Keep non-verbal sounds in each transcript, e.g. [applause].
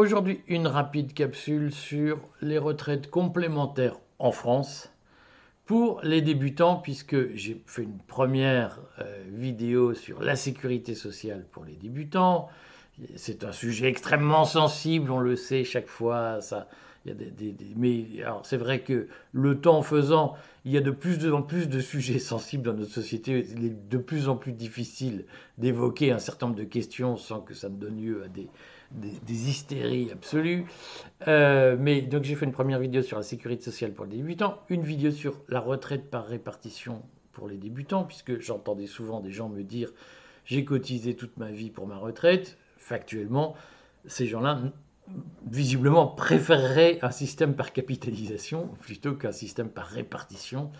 Aujourd'hui, une rapide capsule sur les retraites complémentaires en France pour les débutants, puisque j'ai fait une première euh, vidéo sur la sécurité sociale pour les débutants. C'est un sujet extrêmement sensible, on le sait chaque fois. Ça, mais alors c'est vrai que le temps faisant, il y a de plus en plus de sujets [laughs] sensibles dans notre société. Il est de plus en plus difficile d'évoquer un certain nombre de questions sans que ça ne donne lieu à des, des, hystéries absolues. Euh, mais donc j'ai fait une première vidéo sur la sécurité sociale pour les débutants, une vidéo sur la retraite par répartition pour les débutants, puisque j'entendais souvent des gens me dire j'ai cotisé toute ma vie pour ma retraite. Factuellement, ces gens-là visiblement préféreraient un système par capitalisation plutôt qu'un système par répartition,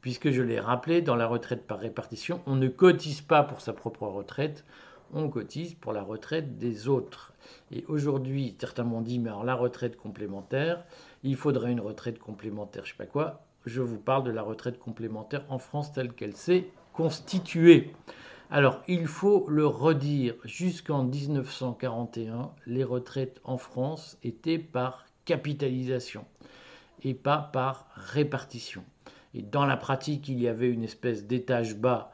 puisque je l'ai rappelé, dans la retraite par répartition, on ne cotise pas pour sa propre retraite, on cotise pour la retraite des autres. Et aujourd'hui, certains m'ont dit, mais alors la retraite complémentaire, il faudrait une retraite complémentaire, je sais pas quoi. Je vous parle de la retraite complémentaire en France telle qu'elle s'est constituée. Alors, il faut le redire, jusqu'en 1941, les retraites en France étaient par capitalisation et pas par répartition. Et dans la pratique, il y avait une espèce d'étage bas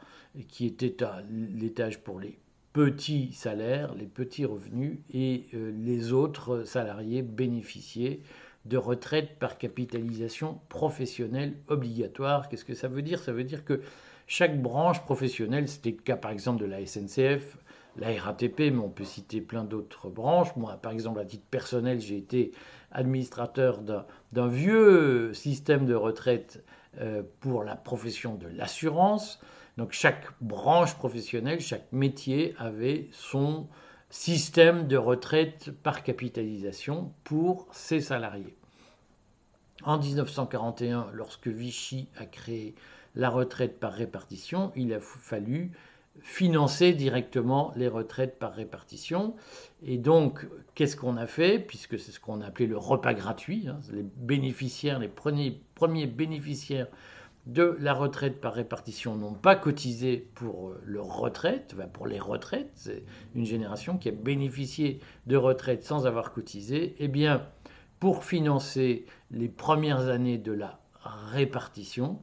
qui était l'étage pour les petits salaires, les petits revenus, et euh, les autres salariés bénéficiaient de retraite par capitalisation professionnelle obligatoire. Qu'est-ce que ça veut dire? Ça veut dire que chaque branche professionnelle, c'était le cas par exemple de la SNCF, la RATP, mais on peut citer plein d'autres branches. Moi, par exemple, à titre personnel, j'ai été administrateur d'un vieux système de retraite euh, pour la profession de l'assurance. Donc chaque branche professionnelle, chaque métier avait son système de retraite par capitalisation pour ses salariés. En 1941, lorsque Vichy a créé la retraite par répartition, il a fallu financer directement les retraites par répartition. Et donc, qu'est-ce qu'on a fait? Puisque c'est ce qu'on a appelé le repas gratuit, hein, les bénéficiaires, les premiers, premiers bénéficiaires de la retraite par répartition n'ont pas cotisé pour euh, leur retraite, pour les retraites, c'est une génération qui a bénéficié de retraite sans avoir cotisé, eh bien, pour financer les premières années de la répartition,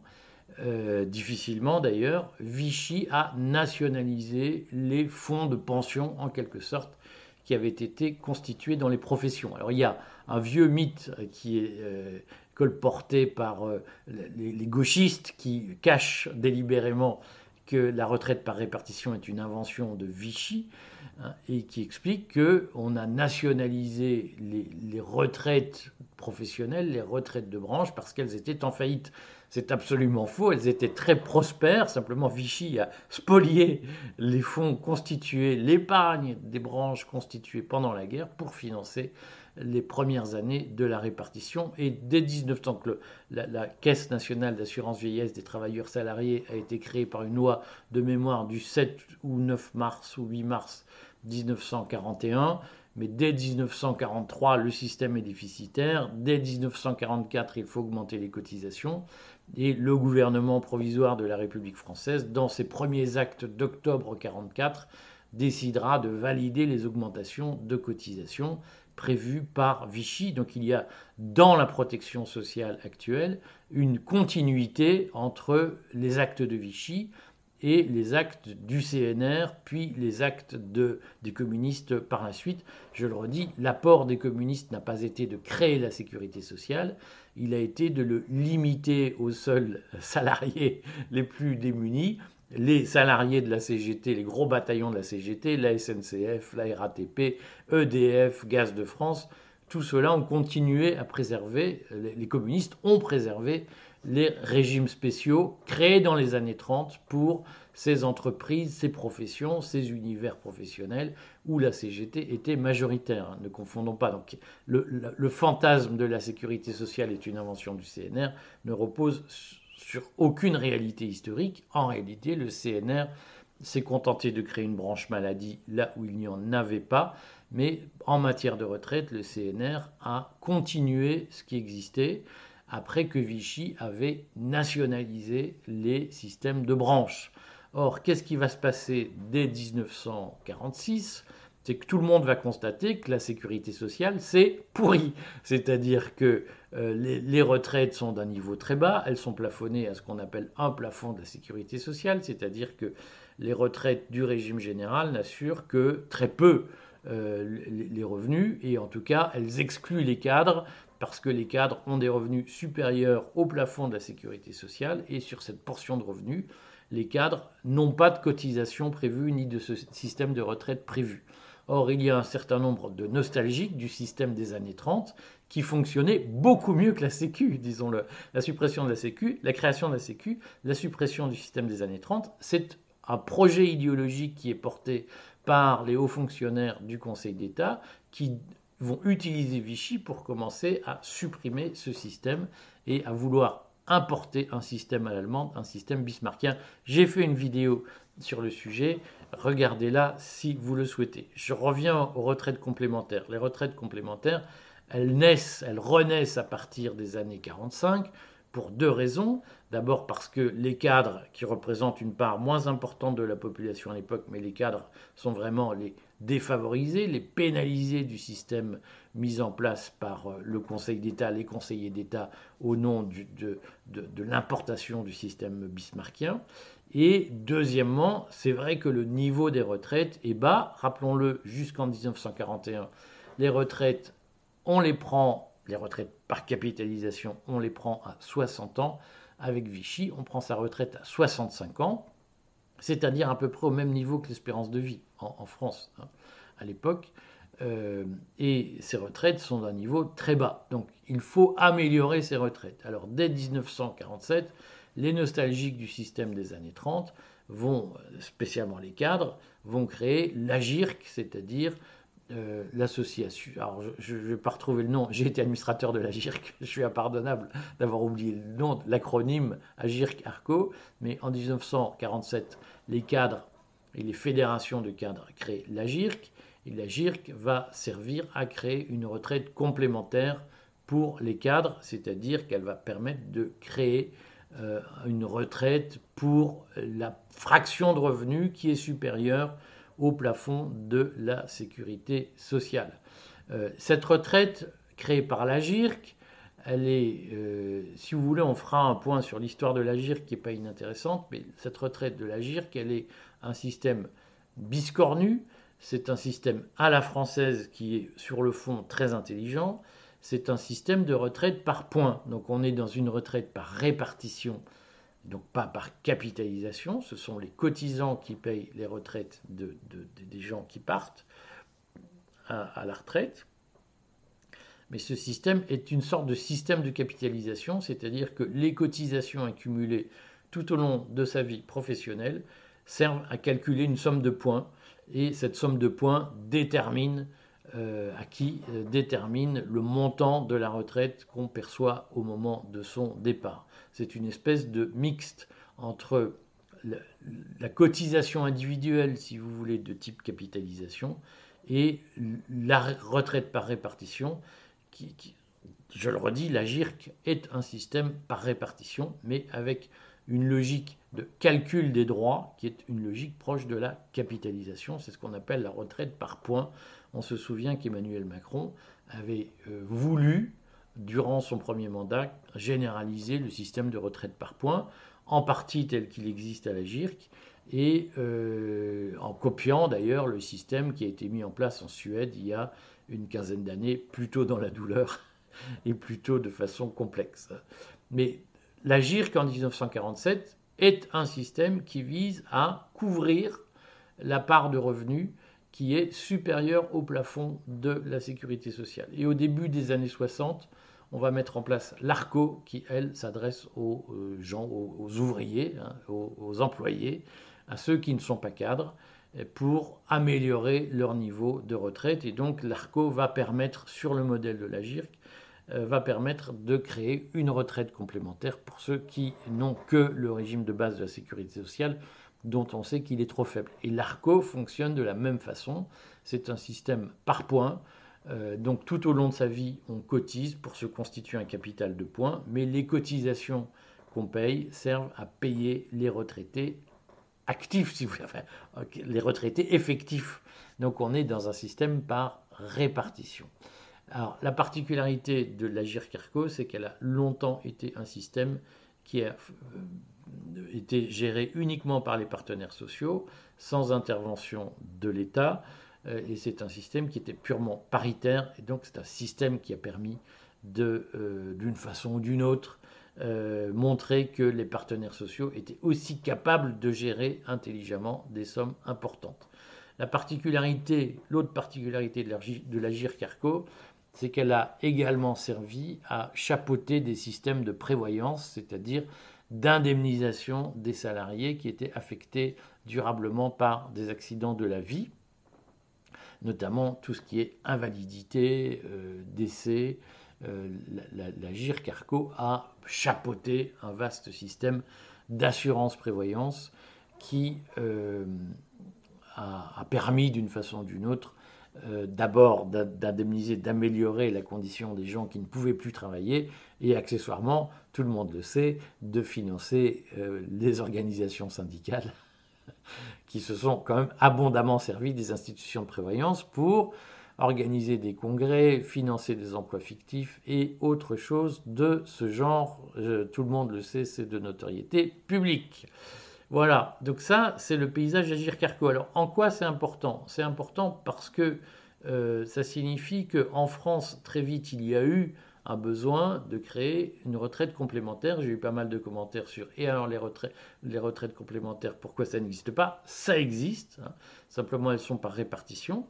euh, difficilement d'ailleurs, Vichy a nationalisé les fonds de pension en quelque sorte qui avaient été constitués dans les professions. Alors il y a un vieux mythe qui est euh, colporté par euh, les, gauchistes qui cachent délibérément que la retraite par répartition est une invention de Vichy hein, et qui explique qu'on a nationalisé les, retraites professionnelles, les retraites de branche parce qu'elles étaient en faillite. C'est absolument faux, elles étaient très prospères, simplement Vichy a spolié les fonds constitués, l'épargne des branches constituées pendant la guerre pour financer les premières années de la répartition. Et dès 1900, que la, la, Caisse nationale d'assurance vieillesse des travailleurs salariés a été créée par une loi de mémoire du 7 ou 9 mars ou 8 mars 1941. Mais dès 1943, le système est déficitaire. Dès 1944, il faut augmenter les cotisations. Et le gouvernement provisoire de la République française, dans ses premiers actes d'octobre 1944, décidera de valider les augmentations de cotisations prévu par Vichy. Donc il y a dans la protection sociale actuelle une continuité entre les actes de Vichy et les actes du CNR, puis les actes de, des communistes par la suite. Je le redis, l'apport des communistes n'a pas été de créer la sécurité sociale, il a été de le limiter aux seuls [laughs] salariés les plus démunis les salariés de la CGT, les gros bataillons de la CGT, la SNCF, la RATP, EDF, Gaz de France, tout cela ont continué à préserver, les communistes ont préservé les régimes spéciaux créés dans les années 30 pour ces entreprises, ces professions, ces univers professionnels où la CGT était majoritaire. Hein, ne confondons pas. Donc, le, le fantasme de la sécurité sociale est une invention du CNR, ne repose sur aucune réalité historique. En réalité, le CNR s'est contenté de créer une branche maladie là où il n'y en avait pas, mais en matière de retraite, le CNR a continué ce qui existait après que Vichy avait nationalisé les systèmes de branches. Or, qu'est-ce qui va se passer dès 1946 c'est que tout le monde va constater que la sécurité sociale, c'est pourri. C'est-à-dire que euh, les, retraites sont d'un niveau très bas, elles sont plafonnées à ce qu'on appelle un plafond de la sécurité sociale, c'est-à-dire que les retraites du régime général n'assurent que très peu euh, les revenus, et en tout cas, elles excluent les cadres, parce que les cadres ont des revenus supérieurs au plafond de la sécurité sociale, et sur cette portion de revenus, les cadres n'ont pas de cotisation prévue ni de ce système de retraite prévu. Or, il y a un certain nombre de nostalgiques du système des années 30 qui fonctionnait beaucoup mieux que la Sécu, disons-le. La suppression de la Sécu, la création de la Sécu, la suppression du système des années 30, c'est un projet idéologique qui est porté par les hauts fonctionnaires du Conseil d'État qui vont utiliser Vichy pour commencer à supprimer ce système et à vouloir importer un système à l'allemande, un système bismarckien. J'ai fait une vidéo sur le sujet, regardez-la si vous le souhaitez. Je reviens aux retraites complémentaires. Les retraites complémentaires, elles naissent, elles renaissent à partir des années 45 pour deux raisons. D'abord parce que les cadres, qui représentent une part moins importante de la population à l'époque, mais les cadres sont vraiment les défavorisés, les pénalisés du système mis en place par euh, le Conseil d'État, les conseillers d'État, au nom de, de l'importation du système bismarckien. Et deuxièmement, c'est vrai que le niveau des retraites est bas. Rappelons-le, jusqu'en 1941, les retraites, on les prend, les retraites par capitalisation, on les prend à 60 ans. Avec Vichy, on prend sa retraite à 65 ans, c'est-à-dire à peu près au même niveau que l'espérance de vie en, France hein, à l'époque. Euh, et ces retraites sont d'un niveau très bas. Donc il faut améliorer ces retraites. Alors dès 1947, les nostalgiques du système des années 30 vont, spécialement les cadres, vont créer l'AGIRC, c'est-à-dire euh, l'association. Alors, je ne vais pas retrouver le nom, j'ai été administrateur de l'AGIRC, [laughs] je suis impardonnable d'avoir oublié le nom, l'acronyme AGIRC-ARCO, mais en 1947, les cadres et les fédérations de cadres créent l'AGIRC, et l'AGIRC va servir à créer une retraite complémentaire pour les cadres, c'est-à-dire qu'elle va permettre de créer euh, une retraite pour la fraction de revenus qui est supérieure au plafond de la sécurité sociale. Euh, cette retraite créée par la GIRC, elle est, euh, si vous voulez, on fera un point sur l'histoire de la GIRC qui n'est pas inintéressante, mais cette retraite de la GIRC, elle est un système biscornu, c'est un système à la française qui est sur le fond très intelligent, c'est un système de retraite par points. Donc on est dans une retraite par répartition, donc pas par capitalisation. Ce sont les cotisants qui payent les retraites de, des gens qui partent à, la retraite. Mais ce système est une sorte de système de capitalisation, c'est-à-dire que les cotisations accumulées tout au long de sa vie professionnelle servent à calculer une somme de points, et cette somme de points détermine à qui euh, détermine le montant de la retraite qu'on perçoit au moment de son départ. C'est une espèce de mixte entre la, cotisation individuelle, si vous voulez, de type capitalisation, et la retraite par répartition, qui, je le redis, la GIRC est un système par répartition, mais avec une logique de calcul des droits qui est une logique proche de la capitalisation. C'est ce qu'on appelle la retraite par points. On se souvient qu'Emmanuel Macron avait euh, voulu, durant son premier mandat, généraliser le système de retraite par points, en partie tel qu'il existe à la GIRC, et euh, en copiant d'ailleurs le système qui a été mis en place en Suède il y a une quinzaine d'années, plutôt dans la douleur [laughs] et plutôt de façon complexe. Mais la GIRC en 1947 est un système qui vise à couvrir la part de revenus qui est supérieure au plafond de la sécurité sociale. Et au début des années 60, on va mettre en place l'ARCO qui, elle, s'adresse aux euh, gens, aux, ouvriers, hein, aux, employés, à ceux qui ne sont pas cadres, pour améliorer leur niveau de retraite. Et donc l'ARCO va permettre, sur le modèle de la GIRC, euh, va permettre de créer une retraite complémentaire pour ceux qui n'ont que le régime de base de la sécurité sociale dont on sait qu'il est trop faible. Et l'ARCO fonctionne de la même façon. C'est un système par points. Euh, donc tout au long de sa vie, on cotise pour se constituer un capital de points, mais les cotisations qu'on paye servent à payer les retraités actifs, si vous enfin, les retraités effectifs. Donc on est dans un système par répartition. Alors la particularité de l'Agir Carco, c'est qu'elle a longtemps été un système qui a euh, été géré uniquement par les partenaires sociaux, sans intervention de l'État. Euh, et c'est un système qui était purement paritaire. Et donc c'est un système qui a permis euh, d'une façon ou d'une autre, montrer que les partenaires sociaux étaient aussi capables de gérer intelligemment des sommes importantes. La particularité, l'autre particularité de l'Agir Carco, c'est qu'elle a également servi à chapeauter des systèmes de prévoyance, c'est-à-dire d'indemnisation des salariés qui étaient affectés durablement par des accidents de la vie, notamment tout ce qui est invalidité, euh, décès. Euh, la, GIR Carco a chapeauté un vaste système d'assurance-prévoyance qui euh, a, permis d'une façon ou d'une autre euh, d'abord d'indemniser, d'améliorer la condition des gens qui ne pouvaient plus travailler et accessoirement, tout le monde le sait, de financer euh, les organisations syndicales [laughs] qui se sont quand même abondamment servis des institutions de prévoyance pour organiser des congrès, financer des emplois fictifs et autre chose de ce genre. Euh, tout le monde le sait, c'est de notoriété publique. Voilà, donc ça, c'est le paysage d'Agir Carco. Alors, en quoi c'est important? C'est important parce que euh, ça signifie qu'en France, très vite, il y a eu un besoin de créer une retraite complémentaire. J'ai eu pas mal de commentaires sur et alors les retraites, complémentaires, pourquoi ça n'existe pas? Ça existe, hein. simplement elles sont par répartition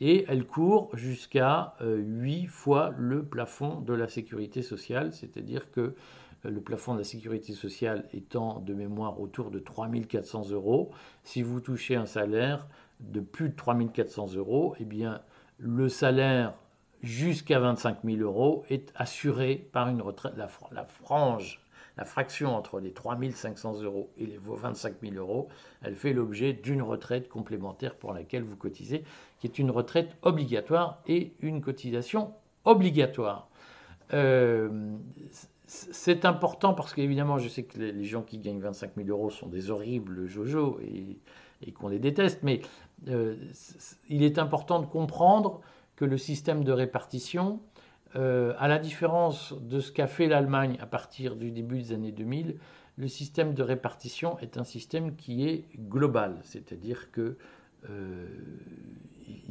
et elles courent jusqu'à 8 euh, fois le plafond de la sécurité sociale, c'est-à-dire que le plafond de la sécurité sociale étant de mémoire autour de 3400 euros. Si vous touchez un salaire de plus de 3400 euros, eh bien, le salaire jusqu'à 25 000 euros est assuré par une retraite. La, frange, la fraction entre les 3 500 euros et les 25 000 euros, elle fait l'objet d'une retraite complémentaire pour laquelle vous cotisez, qui est une retraite obligatoire et une cotisation obligatoire. Euh, c'est important parce qu'évidemment, je sais que les gens qui gagnent 25 000 euros sont des horribles jojo et, qu'on les déteste, mais euh, il est important de comprendre que le système de répartition, euh, à la différence de ce qu'a fait l'Allemagne à partir du début des années 2000, le système de répartition est un système qui est global, c'est-à-dire que euh,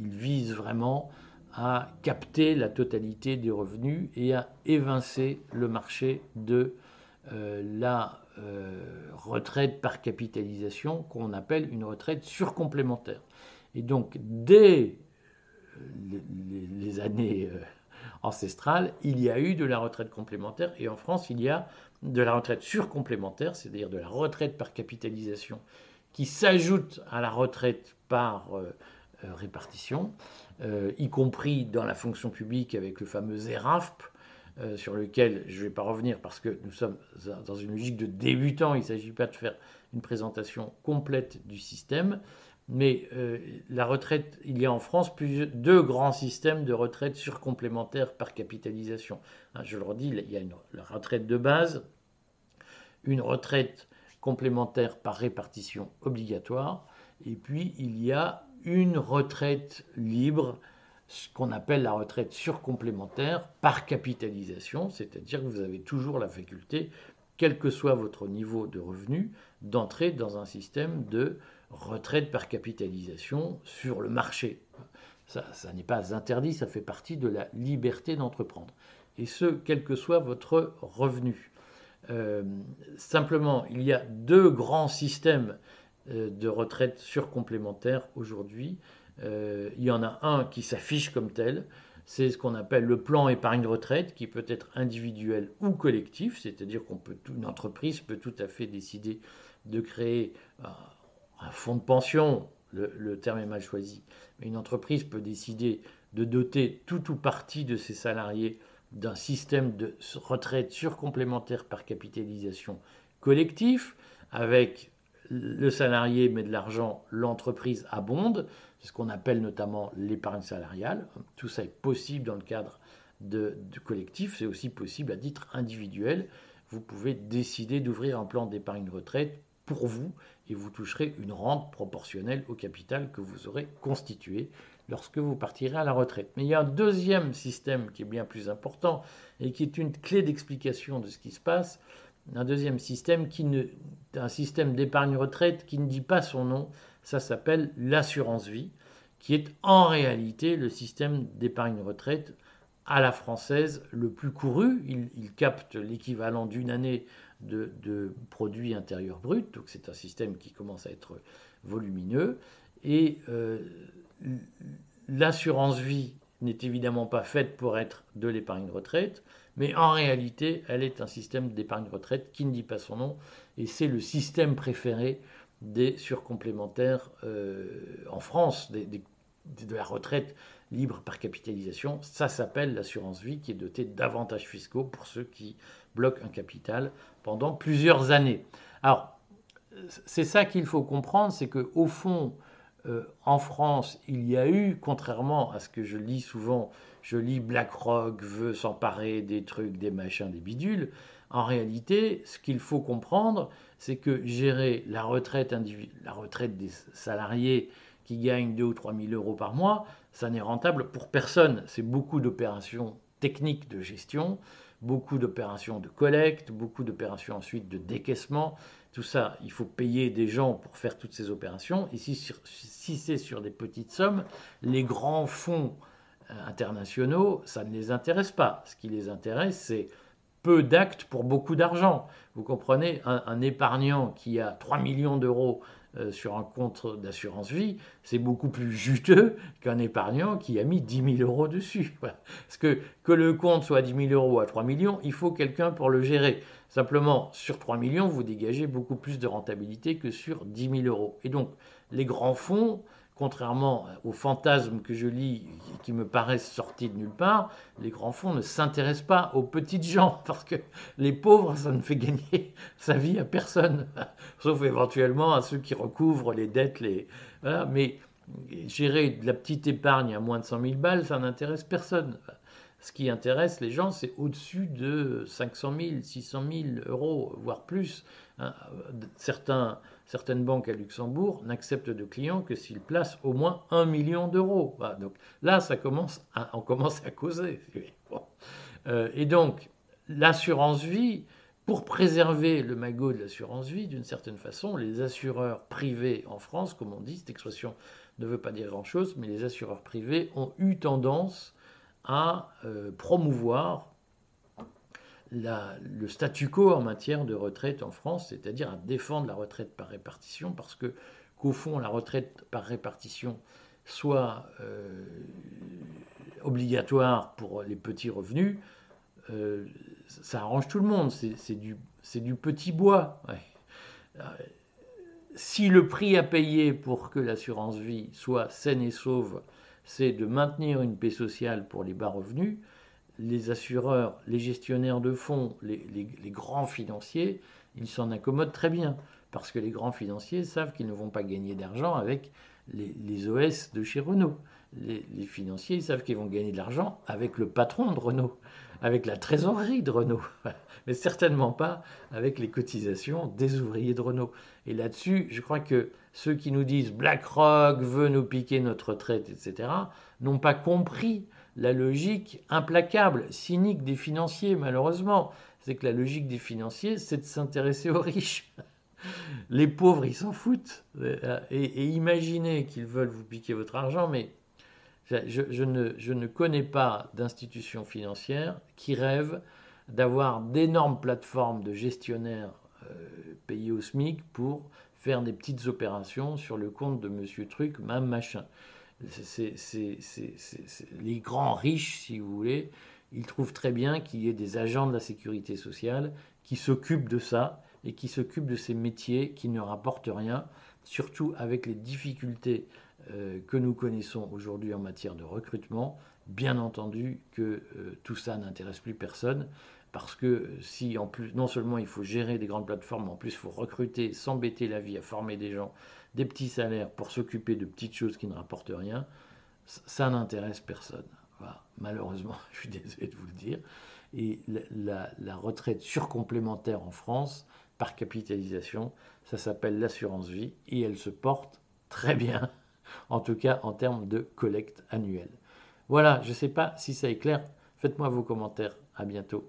vise vraiment à capter la totalité des revenus et à évincer le marché de euh, la euh, retraite par capitalisation qu'on appelle une retraite surcomplémentaire. Et donc, dès euh, les, années ancestrales, il y a eu de la retraite complémentaire et en France, il y a de la retraite surcomplémentaire, c'est-à-dire de la retraite par capitalisation qui s'ajoute à la retraite par répartition. Euh, y compris dans la fonction publique avec le fameux ERAFP, euh, sur lequel je ne vais pas revenir parce que nous sommes dans une logique de débutant, il ne s'agit pas de faire une présentation complète du système, mais euh, la retraite, il y a en France deux grands systèmes de retraite surcomplémentaire par capitalisation. Hein, je le redis, il y a une, la retraite de base, une retraite complémentaire par répartition obligatoire, et puis il y a une retraite libre, ce qu'on appelle la retraite surcomplémentaire par capitalisation, c'est-à-dire que vous avez toujours la faculté, quel que soit votre niveau de revenu, d'entrer dans un système de retraite par capitalisation sur le marché. Ça, n'est pas interdit, ça fait partie de la liberté d'entreprendre. Et ce, quel que soit votre revenu. Euh, simplement, il y a deux grands systèmes de retraite surcomplémentaire aujourd'hui. Euh, il y en a un qui s'affiche comme tel, c'est ce qu'on appelle le plan épargne retraite, qui peut être individuel ou collectif, c'est-à-dire qu'on peut, une entreprise peut tout à fait décider de créer un fonds de pension, le, le, terme est mal choisi, mais une entreprise peut décider de doter tout ou partie de ses salariés d'un système de retraite surcomplémentaire par capitalisation collectif, avec le salarié met de l'argent, l'entreprise abonde, c'est ce qu'on appelle notamment l'épargne salariale. Tout ça est possible dans le cadre de, collectif, c'est aussi possible à titre individuel. Vous pouvez décider d'ouvrir un plan d'épargne retraite pour vous et vous toucherez une rente proportionnelle au capital que vous aurez constitué lorsque vous partirez à la retraite. Mais il y a un deuxième système qui est bien plus important et qui est une clé d'explication de ce qui se passe. Un deuxième système qui ne, système d'épargne retraite qui ne dit pas son nom, ça s'appelle l'assurance vie, qui est en réalité le système d'épargne retraite à la française le plus couru. Il, capte l'équivalent d'une année de, de produit intérieur brut, donc c'est un système qui commence à être volumineux. Et euh, l'assurance vie n'est évidemment pas faite pour être de l'épargne retraite, mais en réalité, elle est un système d'épargne retraite qui ne dit pas son nom, et c'est le système préféré des surcomplémentaires euh, en France, de la retraite libre par capitalisation. Ça s'appelle l'assurance vie qui est dotée d'avantages fiscaux pour ceux qui bloquent un capital pendant plusieurs années. Alors, c'est ça qu'il faut comprendre, c'est que au fond, euh, en France, il y a eu, contrairement à ce que je lis souvent, je lis BlackRock veut s'emparer des trucs, des machins, des bidules. En réalité, ce qu'il faut comprendre, c'est que gérer la retraite, la retraite des salariés qui gagnent 2 ou 3 000 euros par mois, ça n'est rentable pour personne. C'est beaucoup d'opérations techniques de gestion, beaucoup d'opérations de collecte, beaucoup d'opérations ensuite de décaissement. Tout ça, il faut payer des gens pour faire toutes ces opérations. Et si, c'est sur des petites sommes, les grands fonds euh, internationaux, ça ne les intéresse pas. Ce qui les intéresse, c'est peu d'actes pour beaucoup d'argent. Vous comprenez, un, épargnant qui a 3 millions d'euros euh, sur un compte d'assurance vie, c'est beaucoup plus juteux qu'un épargnant qui a mis 10 000 euros dessus. [laughs] Parce que que le compte soit à 10 000 euros ou à 3 millions, il faut quelqu'un pour le gérer. Simplement, sur 3 millions, vous dégagez beaucoup plus de rentabilité que sur 10 000 euros. Et donc, les grands fonds contrairement aux fantasmes que je lis qui me paraissent sortis de nulle part, les grands fonds ne s'intéressent pas aux petites gens [laughs] parce que les pauvres, ça ne fait gagner [laughs] sa vie à personne, [laughs] sauf éventuellement à ceux qui recouvrent les dettes. Mais gérer de la petite épargne à moins de 100 000 balles, ça n'intéresse personne. Ce qui intéresse les gens, c'est au-dessus de 500 000, 600 000 euros, voire plus. Hein. Certains certaines banques à Luxembourg n'acceptent de clients que s'ils placent au moins un million d'euros. donc là, ça commence on commence à causer. [laughs] Euh, et donc, l'assurance vie, pour préserver le magot de l'assurance vie, d'une certaine façon, les assureurs privés en France, comme on dit, cette expression ne veut pas dire grand-chose, mais les assureurs privés ont eu tendance à euh, promouvoir le statu quo en matière de retraite en France, c'est-à-dire à défendre la retraite par répartition, parce que qu'au fond, la retraite par répartition soit euh, obligatoire pour les petits revenus, euh, ça arrange tout le monde, c'est du, petit bois. Si le prix à payer pour que l'assurance vie soit saine et sauve, c'est de maintenir une paix sociale pour les bas revenus, les assureurs, les gestionnaires de fonds, les, grands financiers, ils s'en accommodent très bien. Parce que les grands financiers savent qu'ils ne vont pas gagner d'argent avec les, OS de chez Renault. Les, financiers savent qu'ils vont gagner de l'argent avec le patron de Renault, avec la trésorerie de Renault, [laughs] mais certainement pas avec les cotisations des ouvriers de Renault. Et là-dessus, je crois que ceux qui nous disent BlackRock veut nous piquer notre retraite, etc., n'ont pas compris la logique implacable, cynique des financiers, malheureusement. C'est que la logique des financiers, c'est de s'intéresser aux riches. [laughs] Les pauvres, ils s'en foutent. Et, imaginez qu'ils veulent vous piquer votre argent, mais je, ne, je ne, connais pas d'institution financière qui rêve d'avoir d'énormes plateformes de gestionnaires euh, payés au SMIC pour faire des petites opérations sur le compte de Monsieur Truc, même machin les grands riches, si vous voulez, ils trouvent très bien qu'il y ait des agents de la sécurité sociale qui s'occupent de ça et qui s'occupent de ces métiers qui ne rapportent rien, surtout avec les difficultés euh, que nous connaissons aujourd'hui en matière de recrutement. Bien entendu que euh, tout ça n'intéresse plus personne parce que si en plus non seulement il faut gérer des grandes plateformes, mais en plus il faut recruter, s'embêter la vie à former des gens des petits salaires pour s'occuper de petites choses qui ne rapportent rien, ça n'intéresse personne. malheureusement, [laughs] je suis désolé de vous le dire. Et la, la retraite surcomplémentaire en France, par capitalisation, ça s'appelle l'assurance vie et elle se porte très bien, [laughs] en tout cas en termes de collecte annuelle. Voilà, je ne sais pas si ça est clair. Faites-moi vos commentaires. À bientôt.